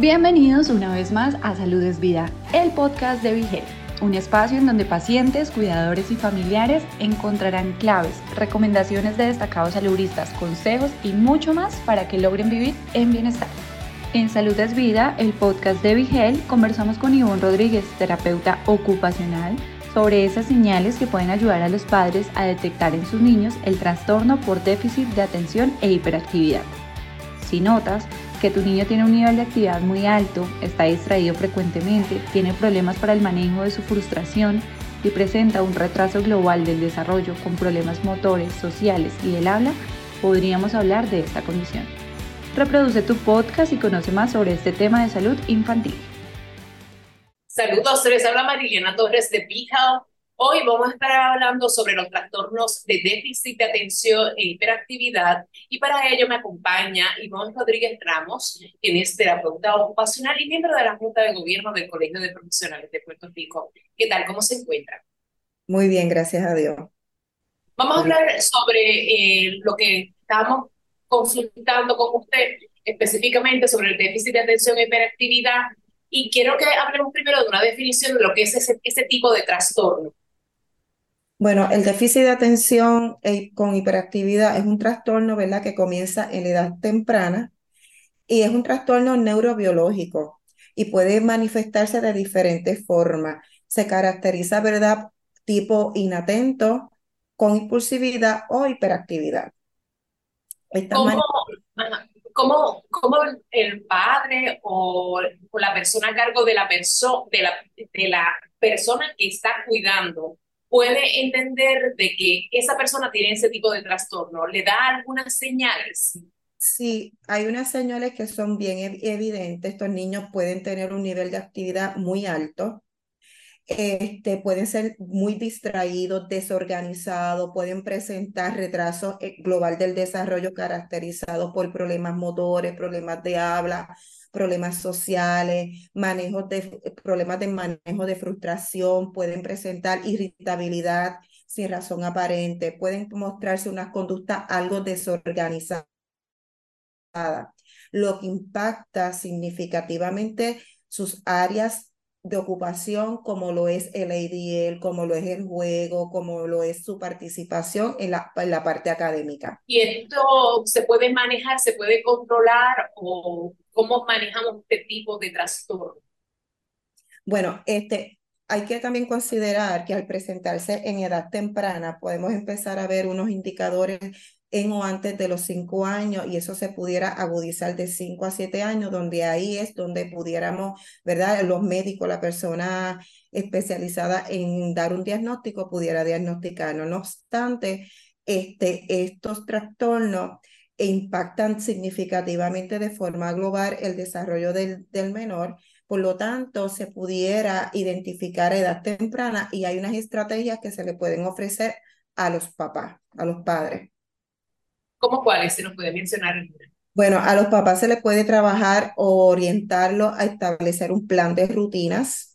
Bienvenidos una vez más a Salud es Vida, el podcast de Vigel, un espacio en donde pacientes, cuidadores y familiares encontrarán claves, recomendaciones de destacados saludistas, consejos y mucho más para que logren vivir en bienestar. En Salud es Vida, el podcast de Vigel, conversamos con Ivonne Rodríguez, terapeuta ocupacional, sobre esas señales que pueden ayudar a los padres a detectar en sus niños el trastorno por déficit de atención e hiperactividad. Si notas que tu niño tiene un nivel de actividad muy alto, está distraído frecuentemente, tiene problemas para el manejo de su frustración y presenta un retraso global del desarrollo con problemas motores, sociales y del habla, podríamos hablar de esta condición. Reproduce tu podcast y conoce más sobre este tema de salud infantil. Saludos, les habla Marilena Torres de Health. Hoy vamos a estar hablando sobre los trastornos de déficit de atención e hiperactividad y para ello me acompaña Ivonne Rodríguez Ramos, quien es terapeuta ocupacional y miembro de la Junta de Gobierno del Colegio de Profesionales de Puerto Rico. ¿Qué tal? ¿Cómo se encuentra? Muy bien, gracias a Dios. Vamos a hablar sobre eh, lo que estamos consultando con usted, específicamente sobre el déficit de atención e hiperactividad y quiero que hablemos primero de una definición de lo que es ese, ese tipo de trastorno. Bueno, el déficit de atención eh, con hiperactividad es un trastorno, ¿verdad?, que comienza en la edad temprana y es un trastorno neurobiológico y puede manifestarse de diferentes formas. Se caracteriza, ¿verdad?, tipo inatento, con impulsividad o hiperactividad. ¿Cómo, cómo, cómo el padre o, la persona a cargo de la, de, la, de la persona que está cuidando puede entender de que esa persona tiene ese tipo de trastorno? ¿Le da algunas señales? Sí, hay unas señales que son bien evidentes. Estos niños pueden tener un nivel de actividad muy alto, este, pueden ser muy distraídos, desorganizados, pueden presentar retraso eh, global del desarrollo caracterizado por problemas motores, problemas de habla, problemas sociales, manejos de, problemas de manejo de frustración, pueden presentar irritabilidad sin razón aparente, pueden mostrarse una conducta algo desorganizada, lo que impacta significativamente sus áreas de ocupación como lo es el ADL, como lo es el juego, como lo es su participación en la, en la parte académica. ¿Y esto se puede manejar, se puede controlar o cómo manejamos este tipo de trastorno? Bueno, este, hay que también considerar que al presentarse en edad temprana podemos empezar a ver unos indicadores en o antes de los cinco años y eso se pudiera agudizar de cinco a siete años, donde ahí es donde pudiéramos, ¿verdad? Los médicos, la persona especializada en dar un diagnóstico pudiera diagnosticarlo. No obstante, este, estos trastornos impactan significativamente de forma global el desarrollo del, del menor. Por lo tanto, se pudiera identificar a edad temprana y hay unas estrategias que se le pueden ofrecer a los papás, a los padres. ¿Cómo cuáles se nos puede mencionar? Bueno, a los papás se les puede trabajar o orientarlo a establecer un plan de rutinas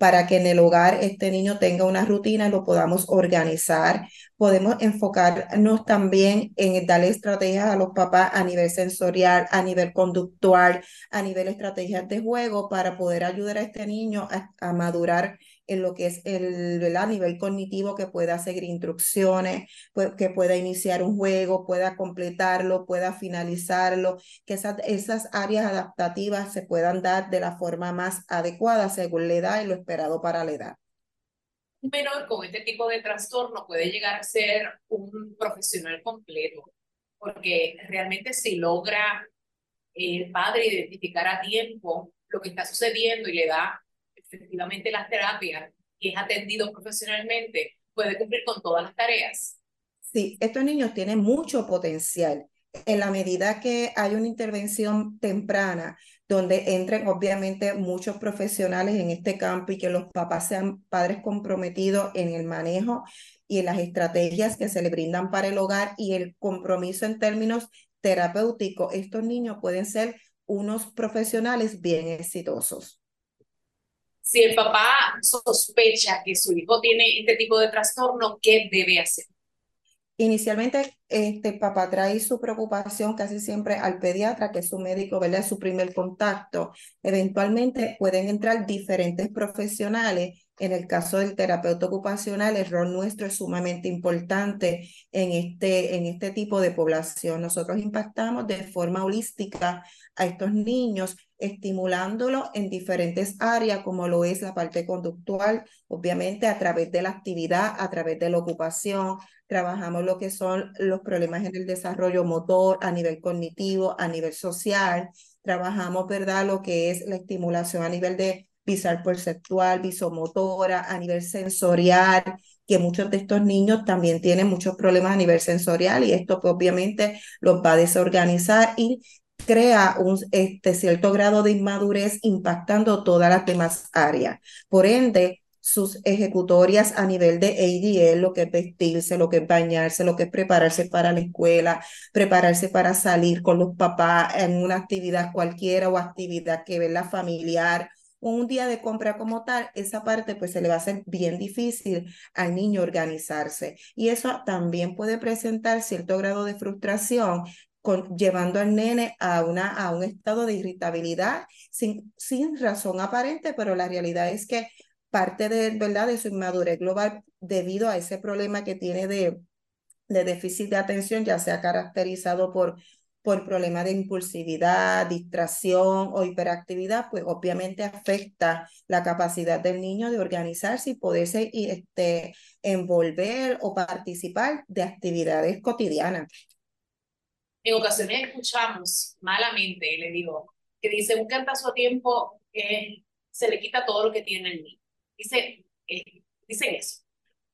para que en el hogar este niño tenga una rutina y lo podamos organizar. Podemos enfocarnos también en darle estrategias a los papás a nivel sensorial, a nivel conductual, a nivel estrategias de juego para poder ayudar a este niño a, a madurar en lo que es el nivel cognitivo, que pueda seguir instrucciones, que pueda iniciar un juego, pueda completarlo, pueda finalizarlo, que esas, esas áreas adaptativas se puedan dar de la forma más adecuada según la edad y lo esperado para la edad. Un menor con este tipo de trastorno puede llegar a ser un profesional completo, porque realmente si logra el padre identificar a tiempo lo que está sucediendo y le da efectivamente las terapias y es atendido profesionalmente, puede cumplir con todas las tareas. Sí, estos niños tienen mucho potencial. En la medida que hay una intervención temprana, donde entren obviamente muchos profesionales en este campo y que los papás sean padres comprometidos en el manejo y en las estrategias que se le brindan para el hogar y el compromiso en términos terapéuticos, estos niños pueden ser unos profesionales bien exitosos si el papá sospecha que su hijo tiene este tipo de trastorno, ¿qué debe hacer? Inicialmente, este papá trae su preocupación casi siempre al pediatra, que es su médico, ¿verdad? Su primer contacto. Eventualmente pueden entrar diferentes profesionales. En el caso del terapeuta ocupacional, el rol nuestro es sumamente importante en este, en este tipo de población. Nosotros impactamos de forma holística a estos niños estimulándolo en diferentes áreas, como lo es la parte conductual, obviamente a través de la actividad, a través de la ocupación. Trabajamos lo que son los problemas en el desarrollo motor, a nivel cognitivo, a nivel social. Trabajamos, ¿verdad?, lo que es la estimulación a nivel de visual perceptual, visomotora, a nivel sensorial, que muchos de estos niños también tienen muchos problemas a nivel sensorial y esto pues, obviamente los va a desorganizar y crea un este, cierto grado de inmadurez impactando todas las demás áreas. Por ende, sus ejecutorias a nivel de ADL, lo que es vestirse, lo que es bañarse, lo que es prepararse para la escuela, prepararse para salir con los papás en una actividad cualquiera o actividad que ve la familiar, un día de compra como tal, esa parte pues se le va a hacer bien difícil al niño organizarse. Y eso también puede presentar cierto grado de frustración llevando al nene a, una, a un estado de irritabilidad sin, sin razón aparente, pero la realidad es que parte de, ¿verdad? de su inmadurez global debido a ese problema que tiene de, de déficit de atención, ya sea caracterizado por, por problemas de impulsividad, distracción o hiperactividad, pues obviamente afecta la capacidad del niño de organizarse y poderse este, envolver o participar de actividades cotidianas. En ocasiones escuchamos malamente, le digo, que dice un cantazo a tiempo se le quita todo lo que tiene el niño. Dice, eh, dicen eso.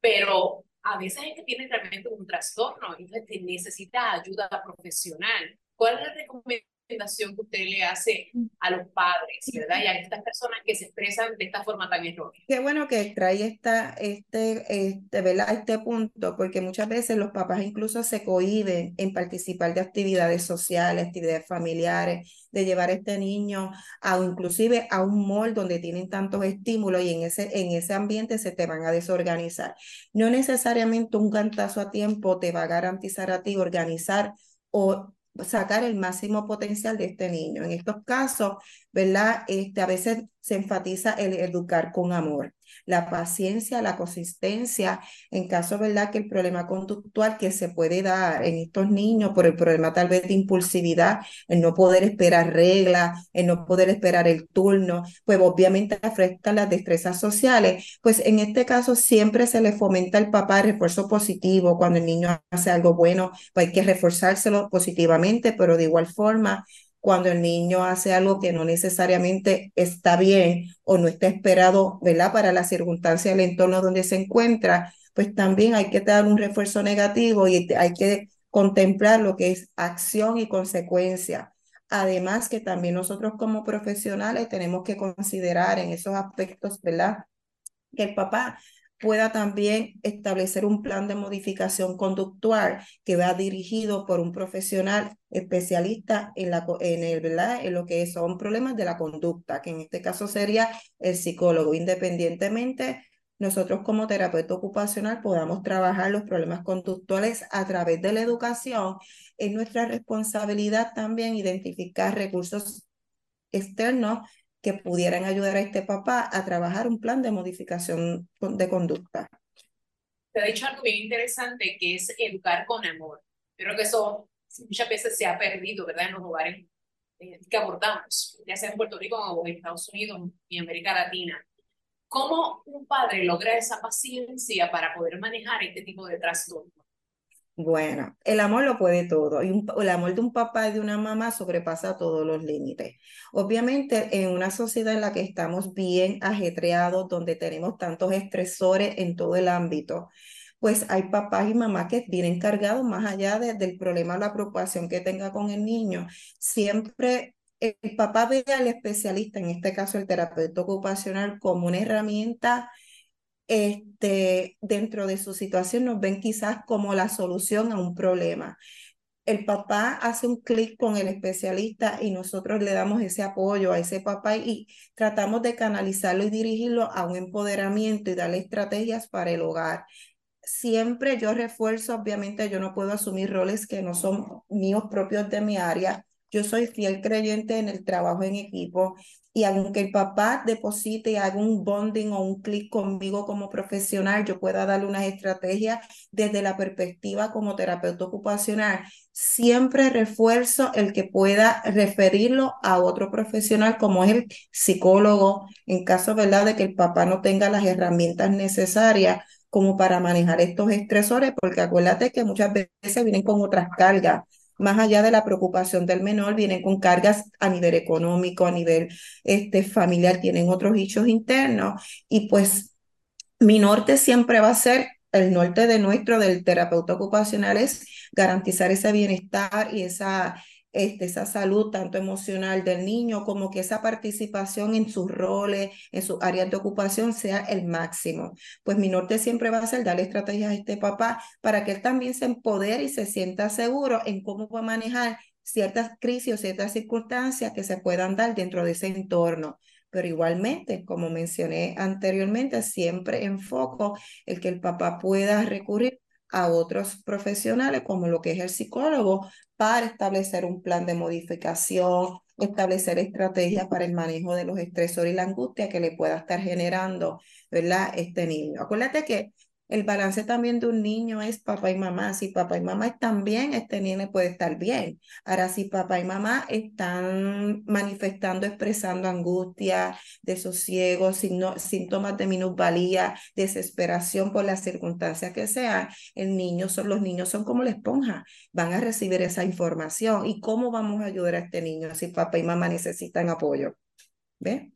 Pero a veces es que tiene realmente un trastorno y necesita ayuda profesional. ¿Cuál es la recomendación? Recomendación que usted le hace a los padres, ¿verdad? Y a estas personas que se expresan de esta forma tan errónea. Qué bueno que trae esta, este, este, ¿verdad? este punto, porque muchas veces los papás incluso se cohiben en participar de actividades sociales, actividades familiares, de llevar a este niño a inclusive a un mall donde tienen tantos estímulos y en ese, en ese ambiente se te van a desorganizar. No necesariamente un cantazo a tiempo te va a garantizar a ti organizar o sacar el máximo potencial de este niño. En estos casos, ¿verdad? Este, a veces se enfatiza el educar con amor la paciencia, la consistencia, en caso, ¿verdad?, que el problema conductual que se puede dar en estos niños por el problema tal vez de impulsividad, el no poder esperar reglas, el no poder esperar el turno, pues obviamente afecta las destrezas sociales. Pues en este caso siempre se le fomenta al papá refuerzo positivo. Cuando el niño hace algo bueno, pues hay que reforzárselo positivamente, pero de igual forma cuando el niño hace algo que no necesariamente está bien o no está esperado, ¿verdad? Para la circunstancia del entorno donde se encuentra, pues también hay que dar un refuerzo negativo y hay que contemplar lo que es acción y consecuencia. Además que también nosotros como profesionales tenemos que considerar en esos aspectos, ¿verdad? Que el papá pueda también establecer un plan de modificación conductual que va dirigido por un profesional especialista en, la, en, el, ¿verdad? en lo que son problemas de la conducta, que en este caso sería el psicólogo, independientemente nosotros como terapeuta ocupacional podamos trabajar los problemas conductuales a través de la educación, es nuestra responsabilidad también identificar recursos externos que pudieran ayudar a este papá a trabajar un plan de modificación de conducta. Te ha dicho algo bien interesante que es educar con amor. Creo que eso muchas veces se ha perdido, ¿verdad? En los hogares eh, que abordamos, ya sea en Puerto Rico o en Estados Unidos y América Latina. ¿Cómo un padre logra esa paciencia para poder manejar este tipo de trastorno? Bueno, el amor lo puede todo y el amor de un papá y de una mamá sobrepasa todos los límites. Obviamente, en una sociedad en la que estamos bien ajetreados, donde tenemos tantos estresores en todo el ámbito, pues hay papás y mamás que vienen cargados más allá del problema, la preocupación que tenga con el niño. Siempre el papá ve al especialista, en este caso el terapeuta ocupacional, como una herramienta este, dentro de su situación nos ven quizás como la solución a un problema. El papá hace un clic con el especialista y nosotros le damos ese apoyo a ese papá y tratamos de canalizarlo y dirigirlo a un empoderamiento y darle estrategias para el hogar. siempre yo refuerzo, obviamente yo no puedo asumir roles que no son míos propios de mi área. Yo soy fiel creyente en el trabajo en equipo y aunque el papá deposite un bonding o un clic conmigo como profesional, yo pueda darle una estrategia desde la perspectiva como terapeuta ocupacional. Siempre refuerzo el que pueda referirlo a otro profesional como es el psicólogo, en caso ¿verdad? de que el papá no tenga las herramientas necesarias como para manejar estos estresores, porque acuérdate que muchas veces vienen con otras cargas más allá de la preocupación del menor, vienen con cargas a nivel económico, a nivel este, familiar, tienen otros hechos internos y pues mi norte siempre va a ser el norte de nuestro del terapeuta ocupacional es garantizar ese bienestar y esa este, esa salud tanto emocional del niño como que esa participación en sus roles, en sus áreas de ocupación sea el máximo. Pues mi norte siempre va a ser darle estrategias a este papá para que él también se empodere y se sienta seguro en cómo va a manejar ciertas crisis o ciertas circunstancias que se puedan dar dentro de ese entorno. Pero igualmente, como mencioné anteriormente, siempre enfoco el que el papá pueda recurrir a otros profesionales como lo que es el psicólogo para establecer un plan de modificación, establecer estrategias para el manejo de los estresores y la angustia que le pueda estar generando, ¿verdad? Este niño. Acuérdate que el balance también de un niño es papá y mamá. Si papá y mamá están bien, este niño puede estar bien. Ahora, si papá y mamá están manifestando, expresando angustia, desosiego, síntomas de minusvalía, desesperación por las circunstancias que sean, el niño los niños son como la esponja, van a recibir esa información. ¿Y cómo vamos a ayudar a este niño si papá y mamá necesitan apoyo? ¿Ve?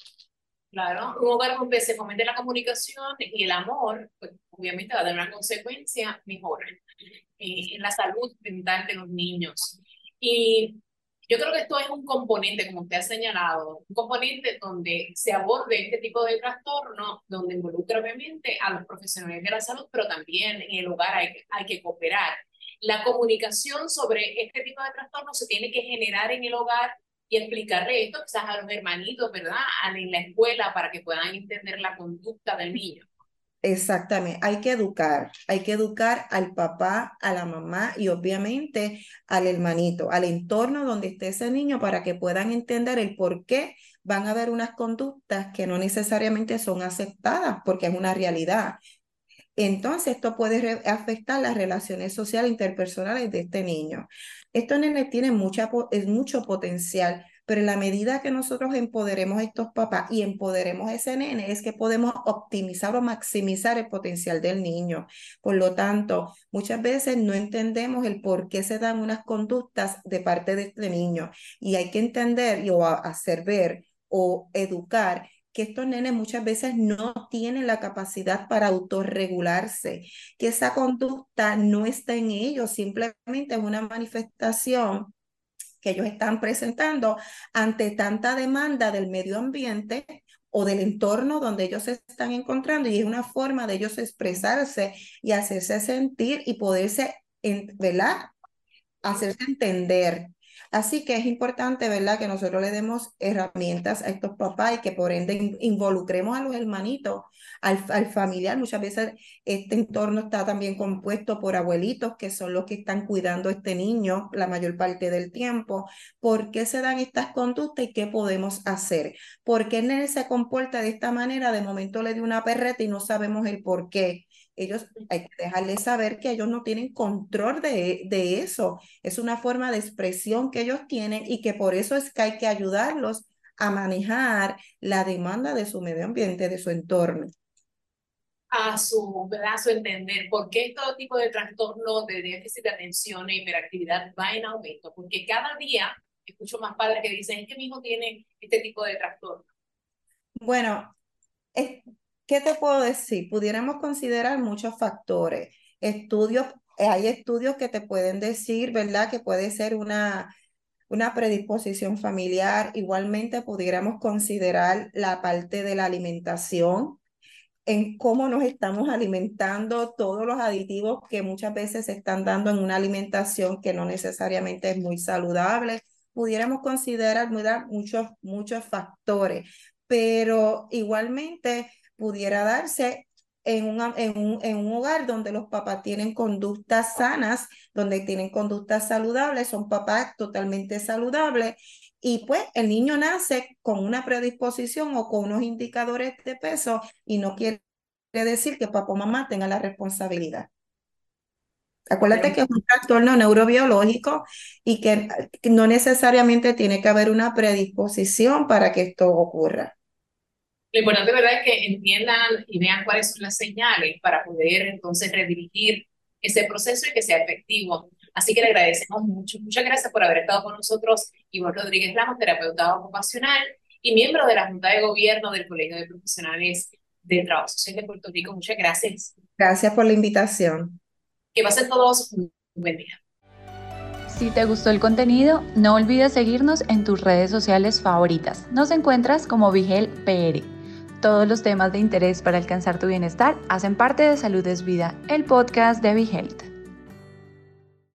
Claro, un hogar donde se fomente la comunicación y el amor, pues obviamente va a dar una consecuencia mejor eh, en la salud mental de los niños. Y yo creo que esto es un componente, como usted ha señalado, un componente donde se aborde este tipo de trastorno, donde involucra obviamente a los profesionales de la salud, pero también en el hogar hay, hay que cooperar. La comunicación sobre este tipo de trastorno se tiene que generar en el hogar y explicarle esto quizás a los hermanitos, ¿verdad? En la escuela para que puedan entender la conducta del niño. Exactamente, hay que educar, hay que educar al papá, a la mamá y obviamente al hermanito, al entorno donde esté ese niño para que puedan entender el por qué van a haber unas conductas que no necesariamente son aceptadas porque es una realidad. Entonces, esto puede afectar las relaciones sociales interpersonales de este niño. Esto nene tiene mucha, es mucho potencial, pero en la medida que nosotros empoderemos a estos papás y empoderemos a ese nene, es que podemos optimizar o maximizar el potencial del niño. Por lo tanto, muchas veces no entendemos el por qué se dan unas conductas de parte de este niño y hay que entender y, o hacer ver o educar que estos nenes muchas veces no tienen la capacidad para autorregularse, que esa conducta no está en ellos, simplemente es una manifestación que ellos están presentando ante tanta demanda del medio ambiente o del entorno donde ellos se están encontrando y es una forma de ellos expresarse y hacerse sentir y poderse, ¿verdad? Hacerse entender. Así que es importante, ¿verdad?, que nosotros le demos herramientas a estos papás y que por ende involucremos a los hermanitos, al, al familiar. Muchas veces este entorno está también compuesto por abuelitos que son los que están cuidando a este niño la mayor parte del tiempo. ¿Por qué se dan estas conductas y qué podemos hacer? ¿Por qué el se comporta de esta manera? De momento le dio una perreta y no sabemos el por qué ellos hay que dejarles saber que ellos no tienen control de, de eso. Es una forma de expresión que ellos tienen y que por eso es que hay que ayudarlos a manejar la demanda de su medio ambiente, de su entorno. A su, ¿verdad? su entender, ¿por qué todo tipo de trastorno de déficit de atención e hiperactividad va en aumento? Porque cada día escucho más padres que dicen, es que mi hijo tiene este tipo de trastorno. Bueno, es, ¿Qué te puedo decir? Pudiéramos considerar muchos factores. Estudios, eh, hay estudios que te pueden decir, ¿verdad? Que puede ser una, una predisposición familiar. Igualmente pudiéramos considerar la parte de la alimentación, en cómo nos estamos alimentando, todos los aditivos que muchas veces se están dando en una alimentación que no necesariamente es muy saludable. Pudiéramos considerar muchos, muchos factores, pero igualmente pudiera darse en, en, un, en un hogar donde los papás tienen conductas sanas, donde tienen conductas saludables, son papás totalmente saludables y pues el niño nace con una predisposición o con unos indicadores de peso y no quiere decir que papá o mamá tengan la responsabilidad. Acuérdate que es un trastorno neurobiológico y que no necesariamente tiene que haber una predisposición para que esto ocurra. Lo importante, ¿verdad?, es que entiendan y vean cuáles son las señales para poder entonces redirigir ese proceso y que sea efectivo. Así que le agradecemos mucho. Muchas gracias por haber estado con nosotros, Ivonne Rodríguez Ramos, terapeuta ocupacional y miembro de la Junta de Gobierno del Colegio de Profesionales de Trabajo Social de Puerto Rico. Muchas gracias. Gracias por la invitación. Que pasen todos un buen día. Si te gustó el contenido, no olvides seguirnos en tus redes sociales favoritas. Nos encuentras como Vigel PR. Todos los temas de interés para alcanzar tu bienestar hacen parte de Salud es Vida, el podcast de Vigelte.